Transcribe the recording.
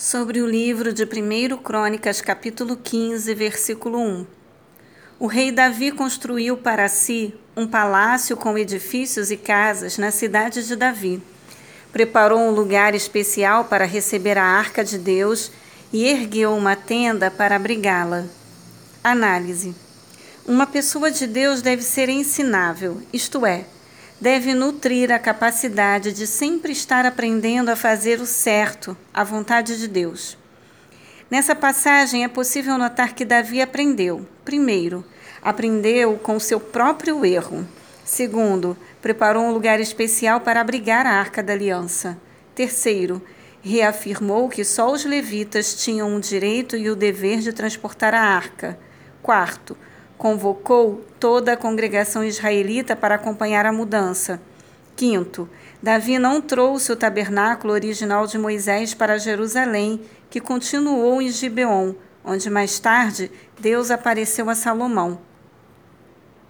sobre o livro de 1 Crônicas, capítulo 15, versículo 1. O rei Davi construiu para si um palácio com edifícios e casas na cidade de Davi. Preparou um lugar especial para receber a arca de Deus e ergueu uma tenda para abrigá-la. Análise: Uma pessoa de Deus deve ser ensinável, isto é, deve nutrir a capacidade de sempre estar aprendendo a fazer o certo, a vontade de Deus. Nessa passagem é possível notar que Davi aprendeu. Primeiro, aprendeu com seu próprio erro. Segundo, preparou um lugar especial para abrigar a arca da aliança. Terceiro, reafirmou que só os levitas tinham o direito e o dever de transportar a arca. Quarto, convocou toda a congregação israelita para acompanhar a mudança. Quinto, Davi não trouxe o tabernáculo original de Moisés para Jerusalém, que continuou em Gibeon, onde mais tarde Deus apareceu a Salomão.